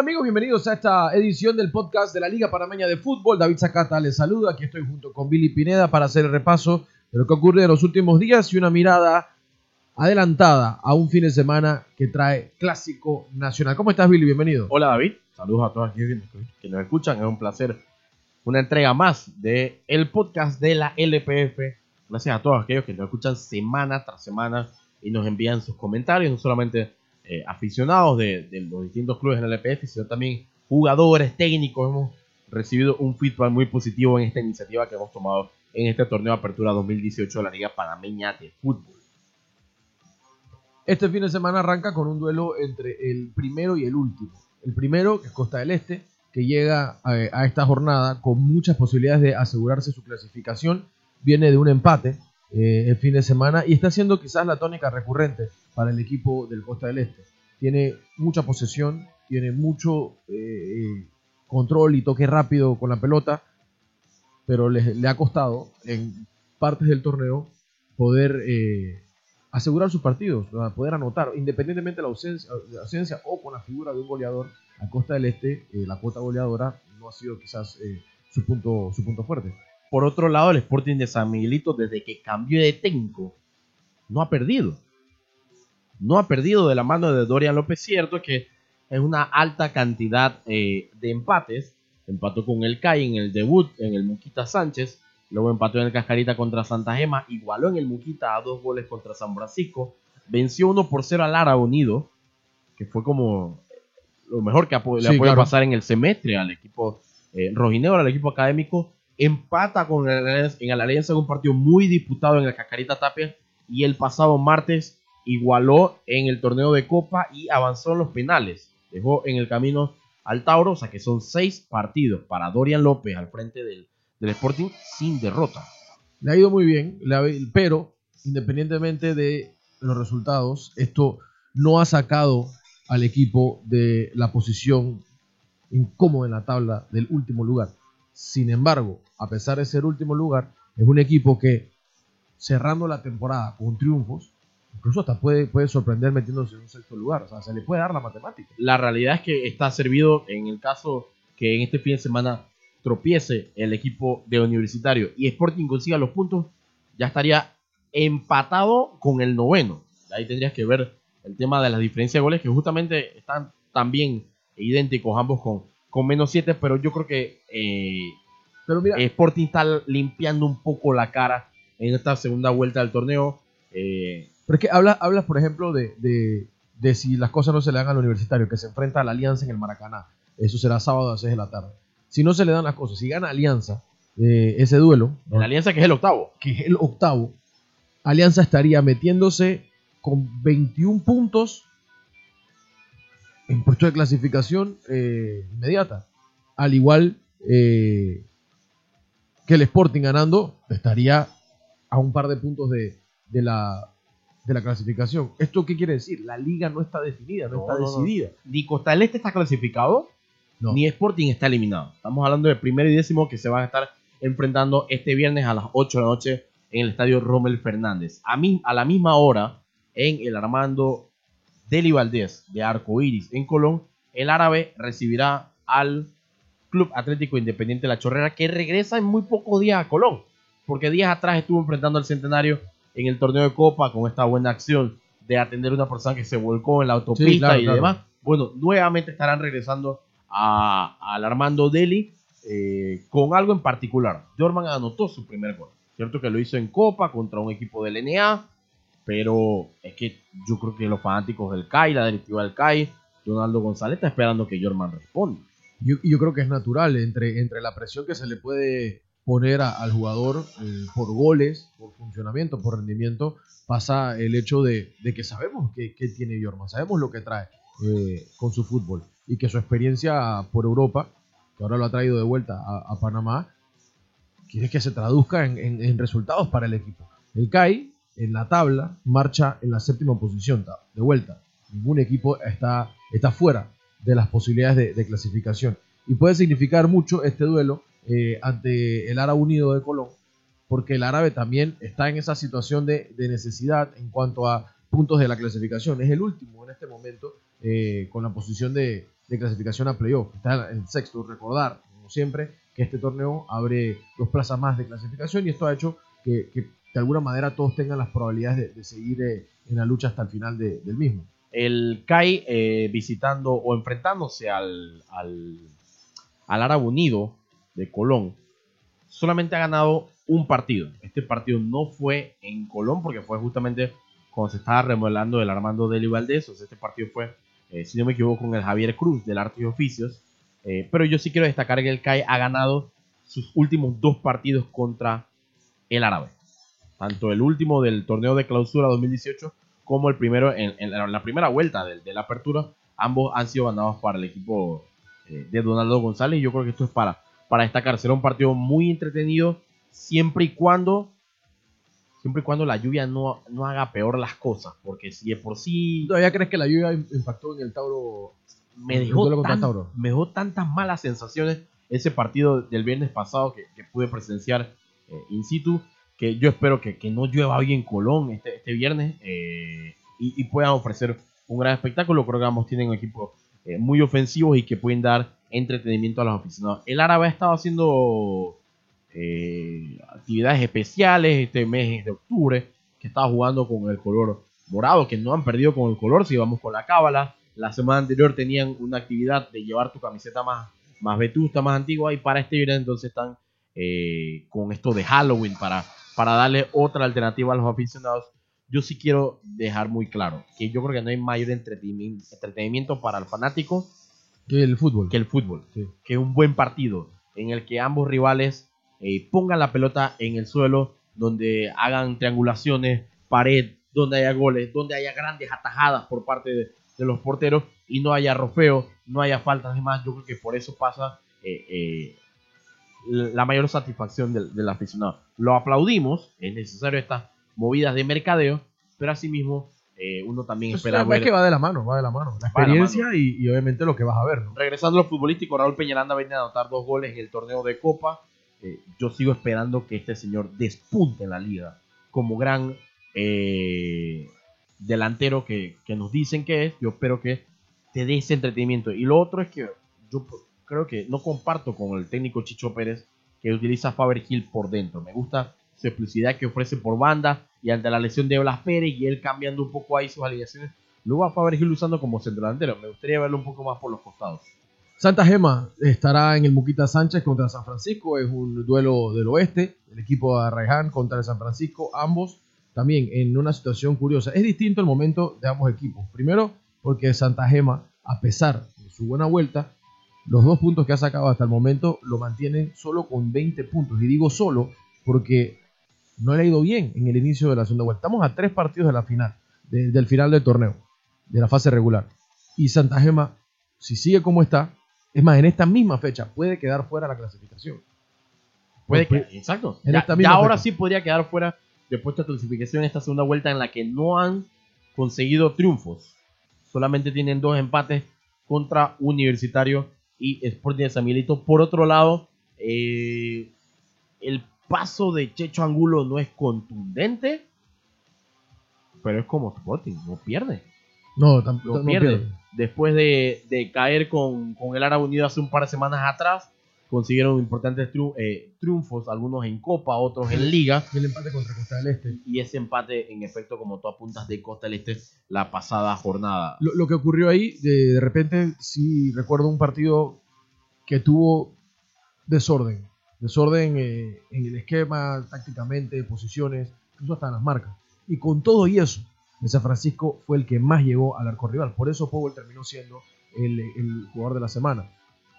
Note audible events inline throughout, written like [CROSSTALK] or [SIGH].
amigos? Bienvenidos a esta edición del podcast de la Liga Panameña de Fútbol. David Zacata les saluda. Aquí estoy junto con Billy Pineda para hacer el repaso de lo que ocurre en los últimos días y una mirada adelantada a un fin de semana que trae clásico nacional. ¿Cómo estás, Billy? Bienvenido. Hola, David. Saludos a todos aquí que nos escuchan. Es un placer. Una entrega más de el podcast de la LPF. Gracias a todos aquellos que nos escuchan semana tras semana y nos envían sus comentarios, no solamente eh, aficionados de, de, los distintos clubes en la LPF, sino también jugadores, técnicos. Hemos recibido un feedback muy positivo en esta iniciativa que hemos tomado en este torneo de apertura 2018 de la Liga Panameña de Fútbol. Este fin de semana arranca con un duelo entre el primero y el último. El primero, que es Costa del Este, que llega a, a esta jornada con muchas posibilidades de asegurarse su clasificación, viene de un empate eh, el fin de semana y está siendo quizás la tónica recurrente para el equipo del Costa del Este. Tiene mucha posesión, tiene mucho eh, control y toque rápido con la pelota, pero le, le, ha costado en partes del torneo poder eh, asegurar sus partidos, poder anotar, independientemente de la ausencia, la ausencia o con la figura de un goleador. A Costa del Este, eh, la cuota goleadora no ha sido quizás eh, su, punto, su punto fuerte. Por otro lado, el Sporting de San Miguelito, desde que cambió de técnico, no ha perdido. No ha perdido de la mano de Dorian López. Cierto que es una alta cantidad eh, de empates. Empató con el CAI en el debut, en el Muquita Sánchez. Luego empató en el Cascarita contra Santa Gema. Igualó en el Muquita a dos goles contra San Francisco. Venció 1 por 0 al Lara Unido. Que fue como lo mejor que le puede claro. pasar en el semestre al equipo eh, rojinegro, al equipo académico empata con el, en Alianza en un partido muy disputado en el Cacarita Tapia y el pasado martes igualó en el torneo de Copa y avanzó en los penales. Dejó en el camino al Tauro, o sea que son seis partidos para Dorian López al frente del, del Sporting sin derrota. Le ha ido muy bien, pero independientemente de los resultados, esto no ha sacado al equipo de la posición incómoda en la tabla del último lugar. Sin embargo, a pesar de ser último lugar, es un equipo que cerrando la temporada con triunfos, incluso hasta puede, puede sorprender metiéndose en un sexto lugar. O sea, se le puede dar la matemática. La realidad es que está servido en el caso que en este fin de semana tropiece el equipo de Universitario y Sporting consiga los puntos, ya estaría empatado con el noveno. Ahí tendrías que ver el tema de las diferencias de goles que justamente están también idénticos ambos con, con menos 7, pero yo creo que eh, pero mira, Sporting está limpiando un poco la cara en esta segunda vuelta del torneo. Eh, pero es que hablas, habla, por ejemplo, de, de, de, si las cosas no se le dan al universitario, que se enfrenta a la Alianza en el Maracaná. Eso será sábado a las 6 de la tarde. Si no se le dan las cosas, si gana Alianza eh, ese duelo. ¿no? La Alianza que es el octavo. Que es el octavo. Alianza estaría metiéndose con 21 puntos en puesto de clasificación eh, inmediata. Al igual eh, que el Sporting ganando, estaría a un par de puntos de, de, la, de la clasificación. ¿Esto qué quiere decir? La liga no está definida, no, no está no, decidida. Ni Costa del Este está clasificado, ni Sporting está eliminado. Estamos hablando del primero y décimo que se van a estar enfrentando este viernes a las 8 de la noche en el estadio Rommel Fernández. A, mí, a la misma hora, en el Armando Deli Valdés de Arco Iris en Colón, el árabe recibirá al Club Atlético Independiente La Chorrera que regresa en muy pocos días a Colón, porque días atrás estuvo enfrentando al Centenario en el torneo de Copa con esta buena acción de atender a una persona que se volcó en la autopista sí, claro, y claro. demás. Bueno, nuevamente estarán regresando al Armando Deli eh, con algo en particular. Jorman anotó su primer gol. Cierto que lo hizo en Copa contra un equipo del NA, pero es que yo creo que los fanáticos del CAI, la directiva del CAI, Donaldo González está esperando que Jorman responda. Yo, yo, creo que es natural entre, entre la presión que se le puede poner a, al jugador eh, por goles, por funcionamiento, por rendimiento, pasa el hecho de, que sabemos que, tiene Jorman, sabemos lo que trae eh, con su fútbol y que su experiencia por Europa, que ahora lo ha traído de vuelta a, Panamá, quiere que se traduzca en, resultados para el equipo. El CAI en la tabla marcha en la séptima posición, de vuelta. Ningún equipo está, está fuera de las posibilidades de, de clasificación. Y puede significar mucho este duelo eh, ante el Árabe Unido de Colón, porque el árabe también está en esa situación de, necesidad en cuanto a puntos de la clasificación. Es el último en este momento eh, con la posición de, clasificación a playoff. Está en sexto. Recordar, como siempre, que este torneo abre dos plazas más de clasificación y esto ha hecho que, de alguna manera todos tengan las probabilidades de, seguir eh, en la lucha hasta el final del mismo. El CAI visitando o enfrentándose al, al, al Árabe Unido de Colón solamente ha ganado un partido. Este partido no fue en Colón porque fue justamente cuando se estaba remodelando el Armando Deli Valdés. Este partido fue, eh, si no me equivoco, con el Javier Cruz del Arte y Oficios. Eh, pero yo sí quiero destacar que el CAI ha ganado sus últimos dos partidos contra el Árabe. Tanto el último del torneo de clausura 2018 como el primero en, la primera vuelta de, la apertura. Ambos han sido ganados para el equipo eh, de Donaldo González. Yo creo que esto es para, para destacar. Será un partido muy entretenido siempre y cuando siempre y cuando la lluvia no, no haga peor las cosas, porque si de por sí... ¿Todavía crees que la lluvia impactó en el Tauro? Me dejó, tantas malas sensaciones ese partido del viernes pasado que, pude presenciar eh, in situ, que yo espero que, no llueva hoy en Colón este, este viernes eh, y, puedan ofrecer un gran espectáculo. Creo que ambos tienen un equipo eh, muy ofensivos y que pueden dar entretenimiento a los aficionados. El árabe ha estado haciendo eh, actividades especiales este mes de octubre, que estaba jugando con el color morado, que no han perdido con el color, si vamos con la cábala. La semana anterior tenían una actividad de llevar tu camiseta más, más vetusta, más antigua, y para este video entonces están eh, con esto de Halloween para, para darle otra alternativa a los aficionados. Yo sí quiero dejar muy claro que yo creo que no hay mayor entretenimiento, para el fanático que el fútbol. Que el fútbol. Que un buen partido en el que ambos rivales eh, pongan la pelota en el suelo, donde hagan triangulaciones, pared, donde haya goles, donde haya grandes atajadas por parte de, los porteros y no haya rofeo, no haya faltas de más. Yo creo que por eso pasa eh, eh, la mayor satisfacción del, aficionado. Lo aplaudimos, es necesario estas movidas de mercadeo, pero asimismo uno también espera ver. Es que va de la mano, va de la mano. La experiencia Y, obviamente lo que vas a ver. Regresando a lo futbolístico, Raúl Peñaranda viene a anotar dos goles en el torneo de Copa. Eh, yo sigo esperando que este señor despunte en la liga como gran eh, delantero que, nos dicen que es. Yo espero que te dé ese entretenimiento. Y lo otro es que yo creo que no comparto con el técnico Chicho Pérez que utiliza Faber Hill por dentro. Me gusta su explicidad que ofrece por banda y ante la lesión de Blas Pérez y él cambiando un poco ahí sus alineaciones. Luego a Faber usando como centro delantero. Me gustaría verlo un poco más por los costados. Santa Gema estará en el Muquita Sánchez contra San Francisco, es un duelo del oeste, el equipo de Arraiján contra el San Francisco, ambos también en una situación curiosa. Es distinto el momento de ambos equipos. Primero, porque Santa Gema, a pesar de su buena vuelta, los dos puntos que ha sacado hasta el momento lo mantienen solo con 20 puntos. Y digo solo porque no le ha ido bien en el inicio de la segunda vuelta. Estamos a tres partidos de la final, del final del torneo, de la fase regular. Y Santa Gema, si sigue como está, es más, en esta misma fecha puede quedar fuera la clasificación. Puede que, exacto. ya, ahora sí podría quedar fuera después de la clasificación en esta segunda vuelta en la que no han conseguido triunfos. Solamente tienen dos empates contra Universitario y Sporting de San Miguelito. Por otro lado, eh, el paso de Checho Angulo no es contundente, pero es como Sporting, no pierde. No, tampoco no pierde después de, caer con, el Árabe Unido hace un par de semanas atrás, consiguieron importantes eh, triunfos, algunos en Copa, otros en Liga. Y el empate contra Costa del Este. Y ese empate, en efecto, como tú apuntas, de Costa del Este la pasada jornada. Lo, que ocurrió ahí, de, repente, sí recuerdo un partido que tuvo desorden. Desorden eh, en el esquema, tácticamente, posiciones, incluso hasta en las marcas. Y con todo y eso, de San Francisco fue el que más llegó al arco rival. Por eso Powell terminó siendo el, jugador de la semana.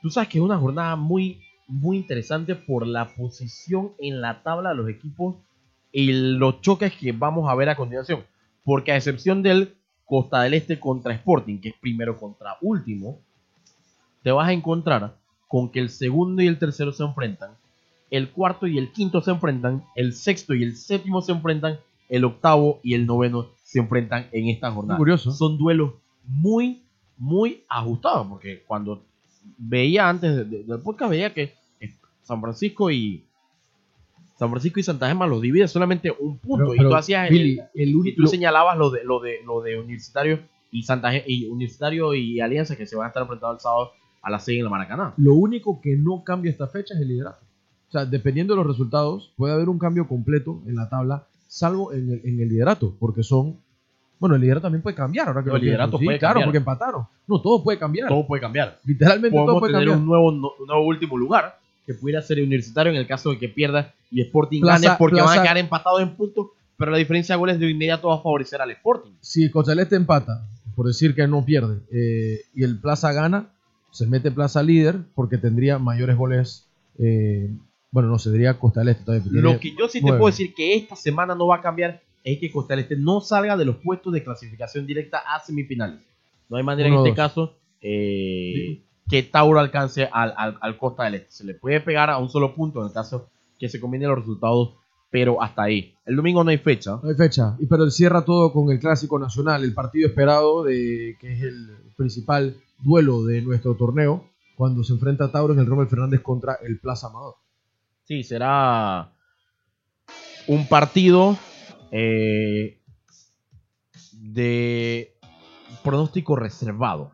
Tú sabes que es una jornada muy, muy interesante por la posición en la tabla de los equipos y los choques que vamos a ver a continuación. Porque a excepción del Costa del Este contra Sporting, que es primero contra último, te vas a encontrar con que el segundo y el tercero se enfrentan, el cuarto y el quinto se enfrentan, el sexto y el séptimo se enfrentan, el octavo y el noveno se enfrentan en esta jornada. Curioso. Son duelos muy, muy ajustados, porque cuando veía antes del podcast, veía que San Francisco y San Francisco y Santa Gema los divide solamente un punto. y tú hacías el, tú señalabas lo de, lo de, lo de universitario y Santa y Universitario y Alianza que se van a estar enfrentando el sábado a las 6 en la Maracaná. Lo único que no cambia esta fecha es el liderato. O sea, dependiendo de los resultados, puede haber un cambio completo en la tabla, salvo en el, en el liderato, porque son. Bueno, el liderato también puede cambiar. Ahora que No, el liderato. Sí, puede claro, cambiar. porque empataron. No, todo puede cambiar. Todo puede cambiar. Literalmente todo Podemos puede tener cambiar. un nuevo, no- un nuevo último lugar que pudiera ser Universitario en el caso de que pierda y Sporting Plaza- gane porque van a quedar empatados en puntos, pero la diferencia de goles de inmediato va a favorecer al Sporting. Si Este empata, por decir que no pierde, eh, y el Plaza gana, se mete Plaza líder porque tendría mayores goles. eh, bueno, no, se diría Costa del Este todavía. Lo que yo sí te puedo decir que esta semana no va a cambiar es que Costa del Este no salga de los puestos de clasificación directa a semifinales. No hay manera Uno, en este dos. caso eh, que Tauro alcance al, al- al Costa del Este. Se le puede pegar a un solo punto en el caso que se combinen los resultados, pero hasta ahí. El domingo no hay fecha. No hay fecha, y pero cierra todo con el clásico nacional, el partido esperado de que es el principal duelo de nuestro torneo, cuando se enfrenta Tauro en el Rommel Fernández contra el Plaza Amador. Sí, será un partido eh, de pronóstico reservado.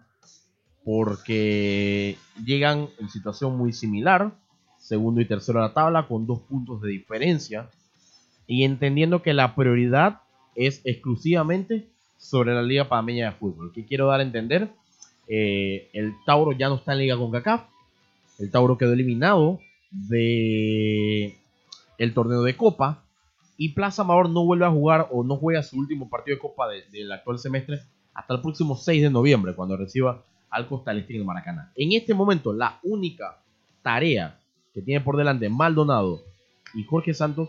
Porque llegan en situación muy similar, segundo y tercero a la tabla, con dos puntos de diferencia. Y entendiendo que la prioridad es exclusivamente sobre la Liga Panameña de Fútbol. ¿Qué quiero dar a entender? Eh, el Tauro ya no está en Liga con CACAF. El Tauro quedó eliminado de el torneo de Copa y Plaza Amador no vuelve a jugar o no juega su último partido de Copa de- del actual semestre hasta el próximo 6 de noviembre cuando reciba al Costa del Este Maracaná. En este momento la única tarea que tiene por delante Maldonado y Jorge Santos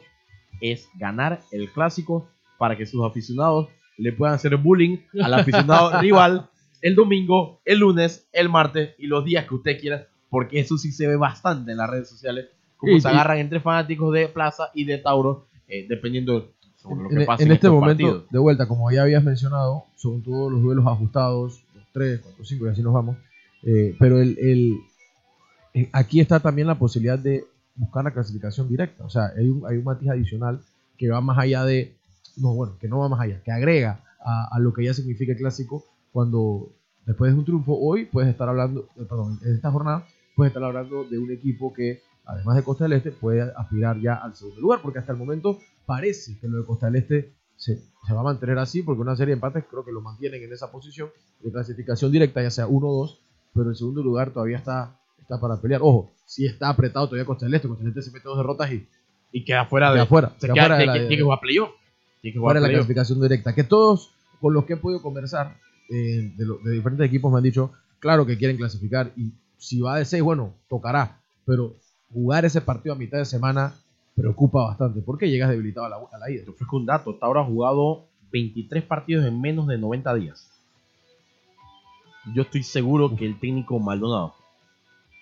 es ganar el clásico para que sus aficionados le puedan hacer bullying al aficionado [LAUGHS] rival el domingo, el lunes, el martes y los días que usted quiera, porque eso sí se ve bastante en las redes sociales, como Sí, se sí. agarran entre fanáticos de Plaza y de Tauro, eh, dependiendo sobre lo que En, pase en este estos momento, partidos. de vuelta, como ya habías mencionado, son todos los duelos ajustados, los 3, 4, 5 y así nos vamos. Eh, pero el, el- eh, aquí está también la posibilidad de buscar la clasificación directa. O sea, hay un, hay un matiz adicional que va más allá de, no, bueno, que no va más allá, que agrega a, a lo que ya significa el clásico cuando después de un triunfo hoy puedes estar hablando, perdón, en esta jornada puedes estar hablando de un equipo que además de Costa del Este puede aspirar ya al segundo lugar porque hasta el momento parece que lo de Costa del Este se, se va a mantener así porque una serie de empates creo que lo mantienen en esa posición de clasificación directa ya sea 1 o 2 pero el segundo lugar todavía está, está para pelear ojo, si está apretado todavía Costa del Este Costa del Este se mete dos derrotas y Y queda fuera de, queda afuera, se queda de tiene que jugar playoff. Tiene que jugar fuera de la clasificación directa. Que todos con los que he podido conversar eh, de, lo- de diferentes equipos me han dicho, claro que quieren clasificar y si va de 6, bueno, tocará. Pero jugar ese partido a mitad de semana preocupa bastante porque llegas debilitado a la, a la ida. Te ofrezco un dato. Tauro ha jugado 23 partidos en menos de 90 días. Yo estoy seguro que el técnico Maldonado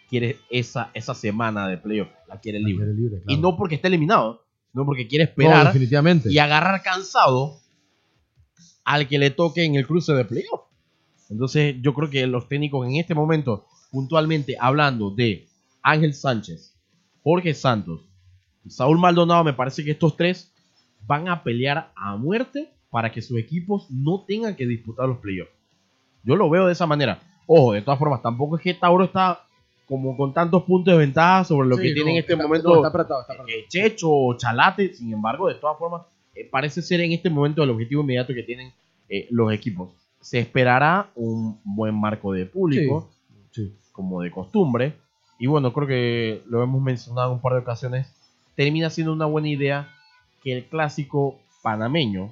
quiere esa, esa semana de playoff. La quiere libre. Quiere libre, Y no porque esté eliminado, sino porque quiere No, esperar definitivamente. y agarrar cansado al que le toque en el cruce de playoff. Entonces, yo creo que los técnicos en este momento, puntualmente hablando de Ángel Sánchez, Jorge Santos y Saúl Maldonado, me parece que estos tres van a pelear a muerte para que sus equipos no tengan que disputar los playoffs. Yo lo veo de esa manera. Ojo, de todas formas, tampoco es que Tauro está como con tantos puntos de ventaja sobre lo Sí, que no, tiene en este está- momento no, está apretado, está apretado. eh, Checho o Chalate, sin embargo, de todas formas, eh, parece ser en este momento el objetivo inmediato que tienen eh, los equipos. Se esperará un buen marco de público, Sí. Como de costumbre, y bueno, creo que lo hemos mencionado en un par de ocasiones, termina siendo una buena idea que el clásico panameño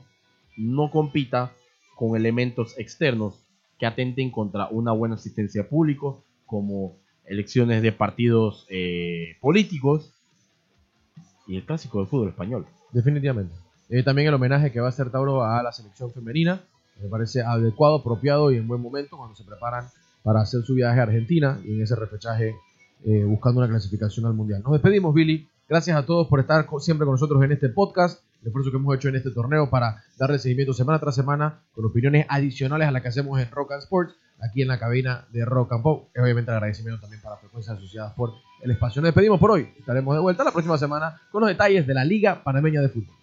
no compita con elementos externos que atenten contra una buena asistencia de público, como elecciones de partidos eh, políticos y el clásico del fútbol español. Definitivamente. Eh, también el homenaje que va a hacer Tauro a la selección femenina. Me parece adecuado, apropiado y en buen momento cuando se preparan para hacer su viaje a Argentina y en ese repechaje eh, buscando una clasificación al Mundial. Nos despedimos, Billy. Gracias a todos por estar siempre con nosotros en este podcast, el esfuerzo que hemos hecho en este torneo para darle seguimiento semana tras semana con opiniones adicionales a las que hacemos en Rock and Sports, aquí en la cabina de Rock and Pop. Y obviamente agradecimiento también para Frecuencias Asociadas por el espacio. Nos despedimos por hoy. Estaremos de vuelta la próxima semana con los detalles de la Liga Panameña de Fútbol.